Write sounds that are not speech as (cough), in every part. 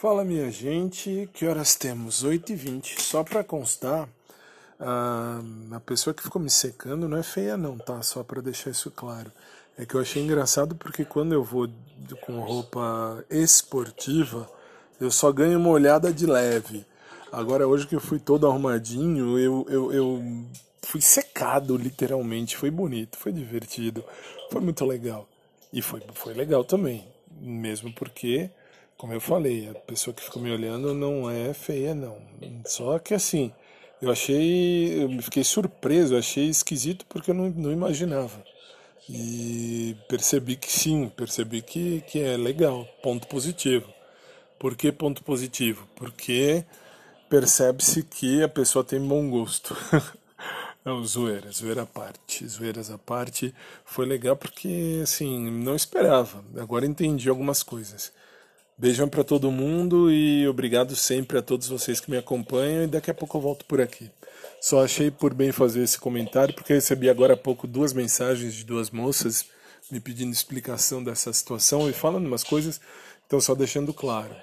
Fala minha gente, que horas temos? 8h20. Só para constar, a, a pessoa que ficou me secando não é feia não, tá? Só para deixar isso claro. É que eu achei engraçado porque quando eu vou com roupa esportiva, eu só ganho uma olhada de leve. Agora hoje que eu fui todo arrumadinho, eu, eu, eu fui secado literalmente. Foi bonito, foi divertido, foi muito legal. E foi, foi legal também, mesmo porque como eu falei, a pessoa que ficou me olhando não é feia, não. Só que assim, eu achei. Eu fiquei surpreso, achei esquisito porque eu não, não imaginava. E percebi que sim, percebi que, que é legal, ponto positivo. Por que ponto positivo? Porque percebe-se que a pessoa tem bom gosto. (laughs) Não, zoeira, zoeira à parte, zoeiras à parte. Foi legal porque, assim, não esperava. Agora entendi algumas coisas. Beijão para todo mundo e obrigado sempre a todos vocês que me acompanham. E daqui a pouco eu volto por aqui. Só achei por bem fazer esse comentário porque recebi agora há pouco duas mensagens de duas moças me pedindo explicação dessa situação e falando umas coisas. Então, só deixando claro.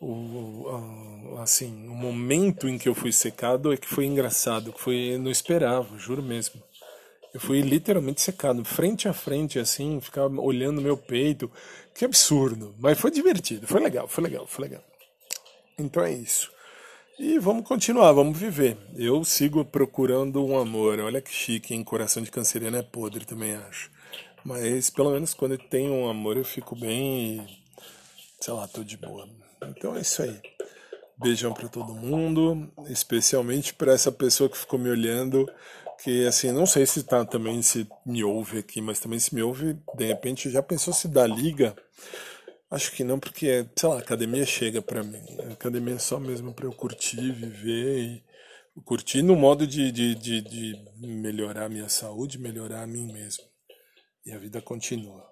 O, assim, o momento em que eu fui secado é que foi engraçado, que foi, eu não esperava, juro mesmo. Eu fui literalmente secado, frente a frente, assim, ficava olhando meu peito. Que absurdo. Mas foi divertido, foi legal, foi legal, foi legal. Então é isso. E vamos continuar, vamos viver. Eu sigo procurando um amor. Olha que chique, hein? Coração de canceriano é podre, também acho. Mas pelo menos quando eu tenho um amor eu fico bem sei lá, tô de boa. Então é isso aí. Beijão para todo mundo, especialmente para essa pessoa que ficou me olhando que assim, não sei se tá também se me ouve aqui, mas também se me ouve, de repente já pensou se dá liga? Acho que não, porque, sei lá, academia chega para mim. A academia é só mesmo para eu curtir, viver e curtir no modo de, de, de, de melhorar a minha saúde, melhorar a mim mesmo. E a vida continua.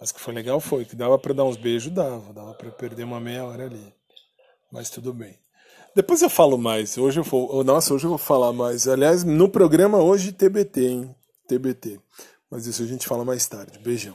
Mas que foi legal foi que dava para dar uns beijos, dava, dava para perder uma meia hora ali. Mas tudo bem. Depois eu falo mais. Hoje eu vou. Nossa, hoje eu vou falar mais. Aliás, no programa hoje TBT, hein? TBT. Mas isso a gente fala mais tarde. Beijão.